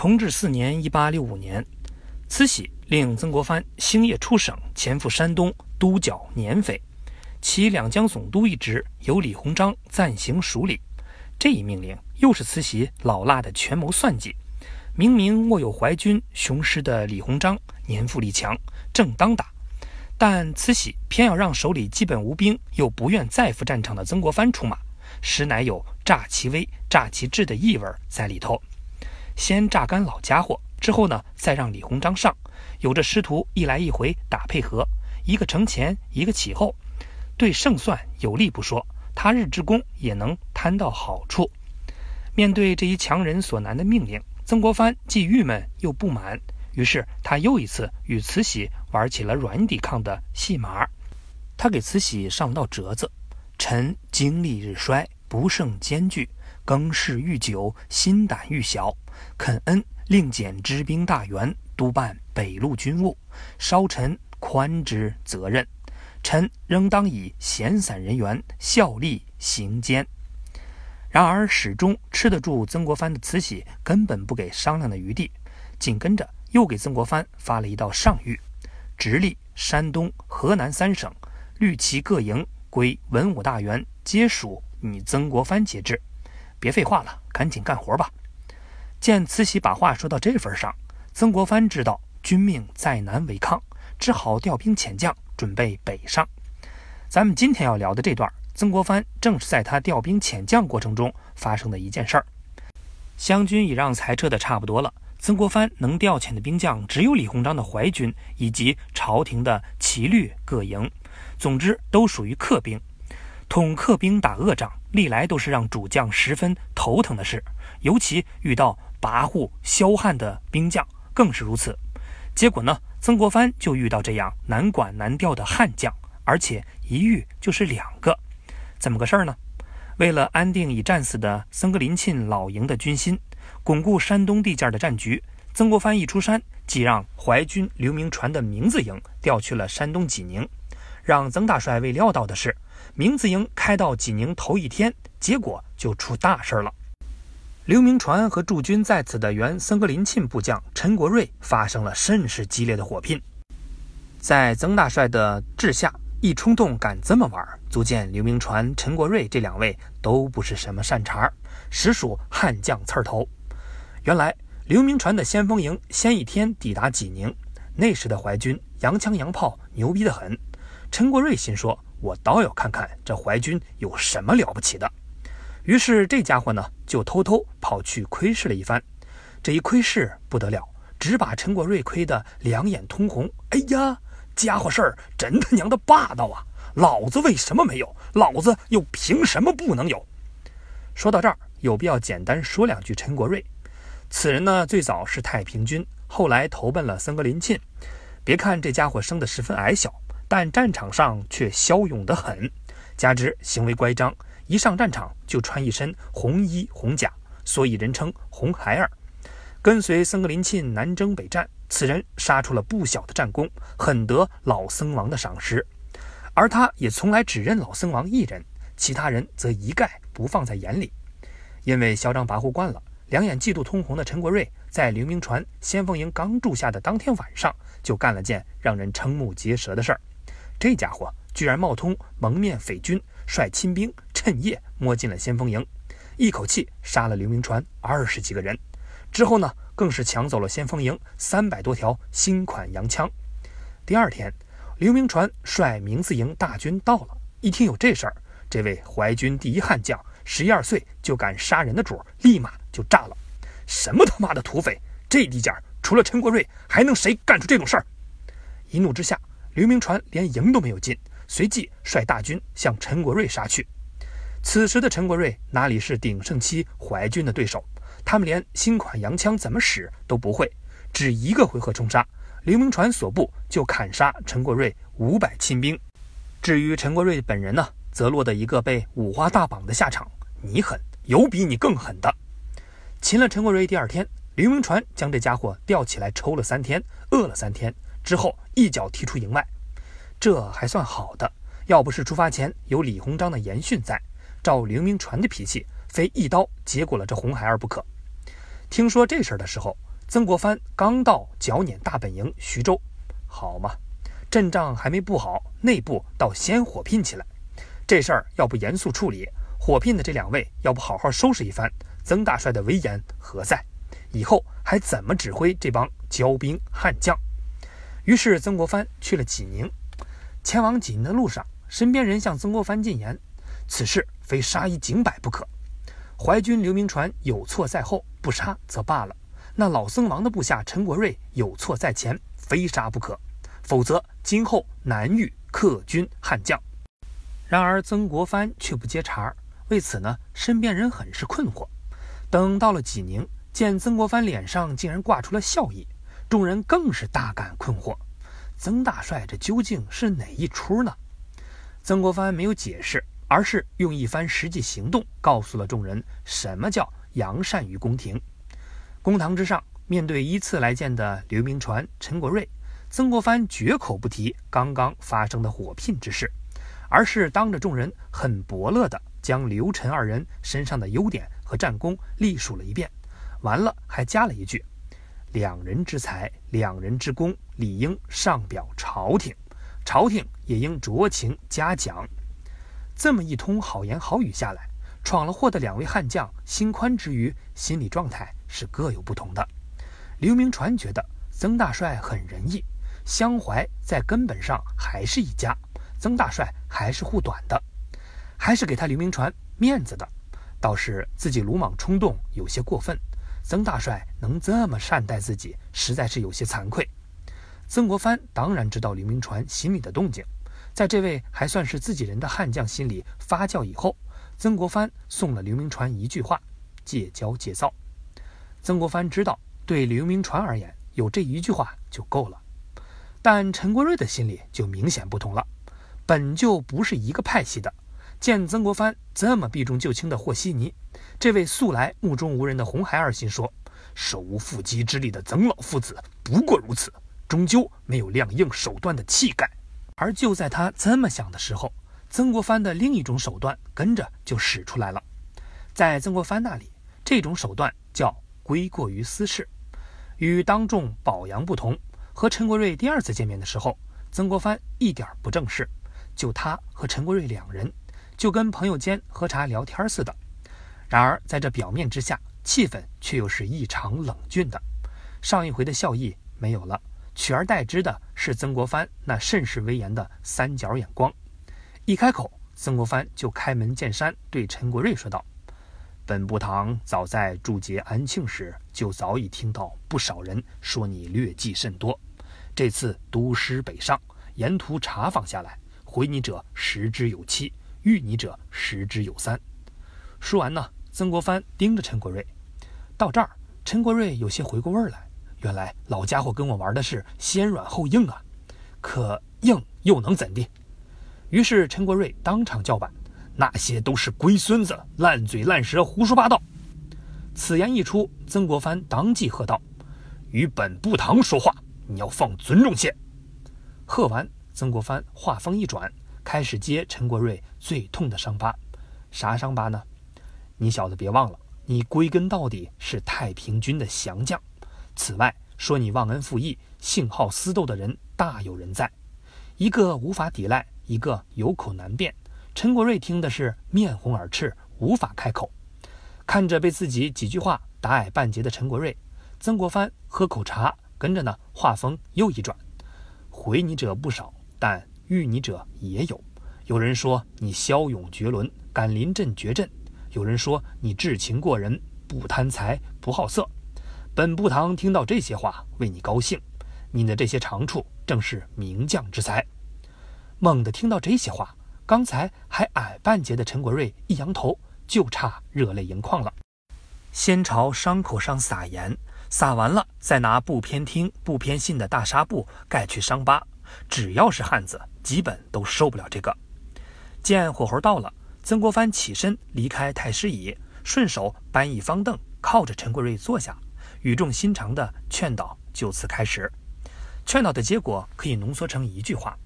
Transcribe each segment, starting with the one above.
同治四年（一八六五年），慈禧令曾国藩星夜出省，前赴山东督剿捻匪，其两江总督一职由李鸿章暂行署理。这一命令又是慈禧老辣的权谋算计。明明握有淮军雄师的李鸿章年富力强，正当打，但慈禧偏要让手里基本无兵又不愿再赴战场的曾国藩出马，实乃有诈其威、诈其智的意味在里头。先榨干老家伙，之后呢，再让李鸿章上，有着师徒一来一回打配合，一个承前，一个启后，对胜算有利不说，他日之功也能贪到好处。面对这一强人所难的命令，曾国藩既郁闷又不满，于是他又一次与慈禧玩起了软抵抗的戏码。他给慈禧上道折子：“臣精力日衰，不胜艰巨，更事愈久，心胆愈小。”肯恩令减知兵大员，督办北路军务，稍臣宽之责任。臣仍当以闲散人员效力行监。然而始终吃得住曾国藩的慈禧，根本不给商量的余地。紧跟着又给曾国藩发了一道上谕，直隶、山东、河南三省律其各营归文武大员，皆属你曾国藩节制。别废话了，赶紧干活吧。见慈禧把话说到这份上，曾国藩知道军命再难违抗，只好调兵遣将，准备北上。咱们今天要聊的这段，曾国藩正是在他调兵遣将过程中发生的一件事儿。湘军已让裁撤的差不多了，曾国藩能调遣的兵将只有李鸿章的淮军以及朝廷的骑律各营，总之都属于客兵。统客兵打恶仗，历来都是让主将十分头疼的事，尤其遇到。跋扈骁悍的兵将更是如此，结果呢，曾国藩就遇到这样难管难调的悍将，而且一遇就是两个，怎么个事儿呢？为了安定已战死的僧格林沁老营的军心，巩固山东地界的战局，曾国藩一出山，即让淮军刘铭传的明字营调去了山东济宁。让曾大帅未料到的是，明字营开到济宁头一天，结果就出大事了。刘铭传和驻军在此的原僧格林沁部将陈国瑞发生了甚是激烈的火拼，在曾大帅的治下，一冲动敢这么玩，足见刘铭传、陈国瑞这两位都不是什么善茬，实属悍将刺头。原来刘铭传的先锋营先一天抵达济宁，那时的淮军洋枪洋炮牛逼得很，陈国瑞心说：“我倒要看看这淮军有什么了不起的。”于是这家伙呢，就偷偷跑去窥视了一番。这一窥视不得了，只把陈国瑞窥得两眼通红。哎呀，家伙事儿真他娘的霸道啊！老子为什么没有？老子又凭什么不能有？说到这儿，有必要简单说两句陈国瑞。此人呢，最早是太平军，后来投奔了僧格林沁。别看这家伙生得十分矮小，但战场上却骁勇得很，加之行为乖张。一上战场就穿一身红衣红甲，所以人称红孩儿。跟随僧格林沁南征北战，此人杀出了不小的战功，很得老僧王的赏识。而他也从来只认老僧王一人，其他人则一概不放在眼里。因为嚣张跋扈惯了，两眼嫉妒通红的陈国瑞，在刘铭传先锋营刚住下的当天晚上，就干了件让人瞠目结舌的事儿。这家伙居然冒充蒙面匪军，率亲兵。趁夜摸进了先锋营，一口气杀了刘铭传二十几个人。之后呢，更是抢走了先锋营三百多条新款洋枪。第二天，刘铭传率明字营大军到了，一听有这事儿，这位淮军第一悍将，十一二岁就敢杀人的主，立马就炸了。什么他妈的土匪！这地界儿除了陈国瑞，还能谁干出这种事儿？一怒之下，刘铭传连营都没有进，随即率大军向陈国瑞杀去。此时的陈国瑞哪里是鼎盛期淮军的对手？他们连新款洋枪怎么使都不会，只一个回合冲杀，刘铭传所部就砍杀陈国瑞五百亲兵。至于陈国瑞本人呢，则落得一个被五花大绑的下场。你狠，有比你更狠的。擒了陈国瑞第二天，刘铭传将这家伙吊起来抽了三天，饿了三天之后，一脚踢出营外。这还算好的，要不是出发前有李鸿章的严训在。照刘铭传的脾气，非一刀结果了这红孩儿不可。听说这事儿的时候，曾国藩刚到剿捻大本营徐州，好嘛，阵仗还没布好，内部倒先火拼起来。这事儿要不严肃处理，火拼的这两位要不好好收拾一番，曾大帅的威严何在？以后还怎么指挥这帮骄兵悍将？于是曾国藩去了济宁。前往济宁的路上，身边人向曾国藩进言：此事非杀一儆百不可。淮军刘铭传有错在后，不杀则罢了；那老僧王的部下陈国瑞有错在前，非杀不可，否则今后难遇克军悍将。然而曾国藩却不接茬儿，为此呢，身边人很是困惑。等到了济宁，见曾国藩脸上竟然挂出了笑意，众人更是大感困惑。曾大帅这究竟是哪一出呢？曾国藩没有解释，而是用一番实际行动告诉了众人什么叫扬善于宫廷。公堂之上，面对依次来见的刘铭传、陈国瑞，曾国藩绝口不提刚刚发生的火拼之事，而是当着众人很伯乐地将刘陈二人身上的优点和战功历数了一遍，完了还加了一句。两人之才，两人之功，理应上表朝廷，朝廷也应酌情嘉奖。这么一通好言好语下来，闯了祸的两位悍将心宽之余，心理状态是各有不同的。刘铭传觉得曾大帅很仁义，相怀在根本上还是一家，曾大帅还是护短的，还是给他刘铭传面子的。倒是自己鲁莽冲动，有些过分。曾大帅能这么善待自己，实在是有些惭愧。曾国藩当然知道刘铭传心里的动静，在这位还算是自己人的悍将心里发酵以后，曾国藩送了刘铭传一句话：“戒骄戒躁。”曾国藩知道，对刘铭传而言，有这一句话就够了。但陈国瑞的心里就明显不同了，本就不是一个派系的。见曾国藩这么避重就轻的和稀泥，这位素来目中无人的红孩儿心说：“手无缚鸡之力的曾老夫子不过如此，终究没有亮硬手段的气概。”而就在他这么想的时候，曾国藩的另一种手段跟着就使出来了。在曾国藩那里，这种手段叫归过于私事，与当众褒扬不同。和陈国瑞第二次见面的时候，曾国藩一点不正式，就他和陈国瑞两人。就跟朋友间喝茶聊天似的，然而在这表面之下，气氛却又是异常冷峻的。上一回的笑意没有了，取而代之的是曾国藩那甚是威严的三角眼光。一开口，曾国藩就开门见山对陈国瑞说道：“本部堂早在祝捷安庆时，就早已听到不少人说你劣迹甚多。这次督师北上，沿途查访下来，回你者十之有七。”遇你者十之有三。说完呢，曾国藩盯着陈国瑞。到这儿，陈国瑞有些回过味儿来。原来老家伙跟我玩的是先软后硬啊！可硬又能怎地？于是陈国瑞当场叫板：“那些都是龟孙子，烂嘴烂舌，胡说八道！”此言一出，曾国藩当即喝道：“与本部堂说话，你要放尊重些！”喝完，曾国藩话锋一转。开始揭陈国瑞最痛的伤疤，啥伤疤呢？你小子别忘了，你归根到底是太平军的降将。此外，说你忘恩负义、性好私斗的人大有人在，一个无法抵赖，一个有口难辩。陈国瑞听的是面红耳赤，无法开口。看着被自己几句话打矮半截的陈国瑞，曾国藩喝口茶，跟着呢，话锋又一转：回你者不少，但。遇你者也有，有人说你骁勇绝伦，敢临阵绝阵；有人说你智情过人，不贪财不好色。本部堂听到这些话，为你高兴。你的这些长处，正是名将之才。猛地听到这些话，刚才还矮半截的陈国瑞一扬头，就差热泪盈眶了。先朝伤口上撒盐，撒完了，再拿不偏听不偏信的大纱布盖去伤疤。只要是汉子。基本都受不了这个。见火候到了，曾国藩起身离开太师椅，顺手搬一方凳，靠着陈国瑞坐下，语重心长地劝导就此开始。劝导的结果可以浓缩成一句话：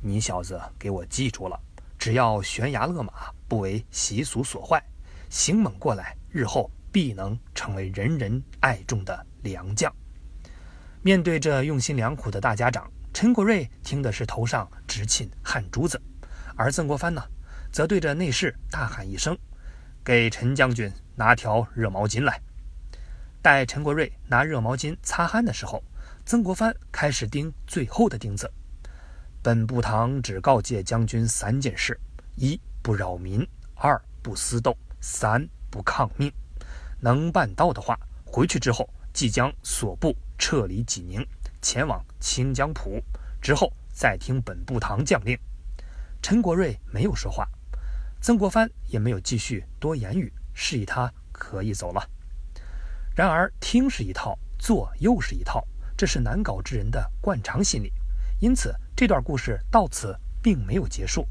你小子给我记住了，只要悬崖勒马，不为习俗所坏，行猛过来，日后必能成为人人爱重的良将。面对这用心良苦的大家长，陈国瑞听的是头上直沁汗珠子，而曾国藩呢，则对着内侍大喊一声：“给陈将军拿条热毛巾来。”待陈国瑞拿热毛巾擦汗的时候，曾国藩开始钉最后的钉子。本部堂只告诫将军三件事：一不扰民，二不私斗，三不抗命。能办到的话，回去之后即将所部撤离济宁，前往清江浦，之后再听本部堂将令。陈国瑞没有说话，曾国藩也没有继续多言语，示意他可以走了。然而，听是一套，做又是一套，这是难搞之人的惯常心理。因此，这段故事到此并没有结束。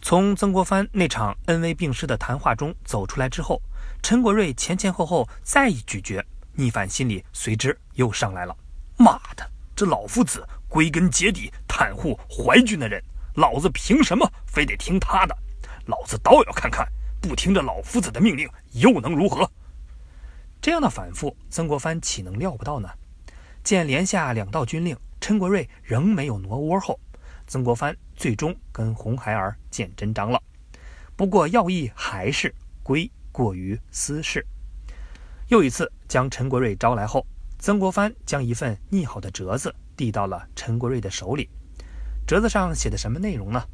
从曾国藩那场恩威并施的谈话中走出来之后，陈国瑞前前后后再一咀嚼，逆反心理随之又上来了。妈的，这老夫子归根结底袒护淮军的人，老子凭什么非得听他的？老子倒要看看，不听这老夫子的命令又能如何？这样的反复，曾国藩岂能料不到呢？见连下两道军令。陈国瑞仍没有挪窝后，曾国藩最终跟红孩儿见真章了。不过要义还是归过于私事。又一次将陈国瑞招来后，曾国藩将一份拟好的折子递到了陈国瑞的手里。折子上写的什么内容呢？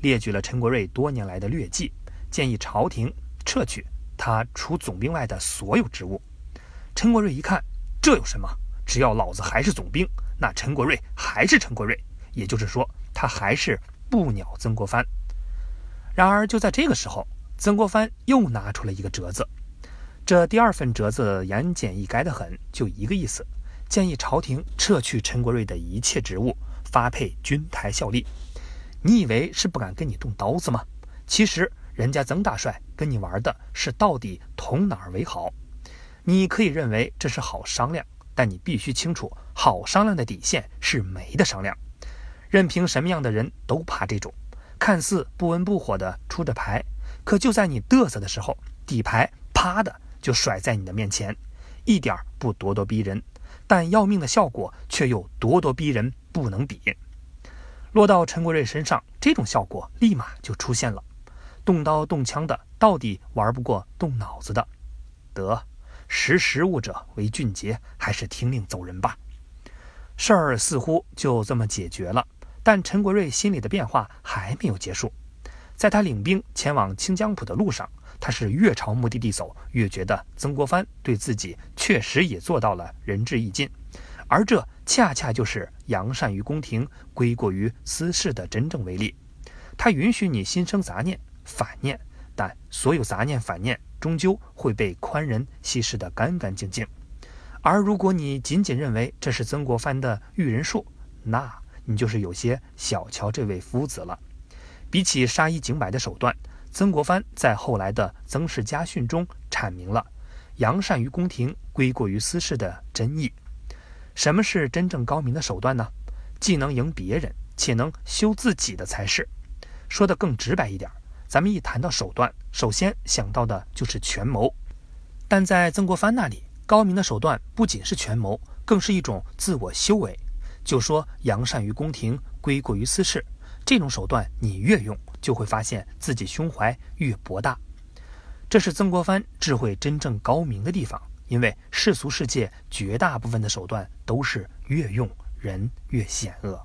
列举了陈国瑞多年来的劣迹，建议朝廷撤去他除总兵外的所有职务。陈国瑞一看，这有什么？只要老子还是总兵。那陈国瑞还是陈国瑞，也就是说，他还是不鸟曾国藩。然而，就在这个时候，曾国藩又拿出了一个折子。这第二份折子言简意赅的很，就一个意思：建议朝廷撤去陈国瑞的一切职务，发配军台效力。你以为是不敢跟你动刀子吗？其实，人家曾大帅跟你玩的是到底同哪儿为好。你可以认为这是好商量。但你必须清楚，好商量的底线是没得商量。任凭什么样的人都怕这种，看似不温不火的出着牌，可就在你嘚瑟的时候，底牌啪的就甩在你的面前，一点不咄咄逼人，但要命的效果却又咄咄逼人不能比。落到陈国瑞身上，这种效果立马就出现了。动刀动枪的，到底玩不过动脑子的，得。识时务者为俊杰，还是听令走人吧。事儿似乎就这么解决了，但陈国瑞心里的变化还没有结束。在他领兵前往清江浦的路上，他是越朝目的地走，越觉得曾国藩对自己确实也做到了仁至义尽，而这恰恰就是扬善于宫廷，归过于私事的真正威力。他允许你心生杂念、反念，但所有杂念、反念。终究会被宽仁稀释得干干净净，而如果你仅仅认为这是曾国藩的驭人术，那你就是有些小瞧这位夫子了。比起杀一儆百的手段，曾国藩在后来的《曾氏家训》中阐明了“扬善于宫廷，归过于私事”的真意。什么是真正高明的手段呢？既能赢别人，且能修自己的才是。说的更直白一点。咱们一谈到手段，首先想到的就是权谋，但在曾国藩那里，高明的手段不仅是权谋，更是一种自我修为。就说扬善于宫廷，归过于私事，这种手段你越用，就会发现自己胸怀越博大。这是曾国藩智慧真正高明的地方，因为世俗世界绝大部分的手段都是越用人越险恶。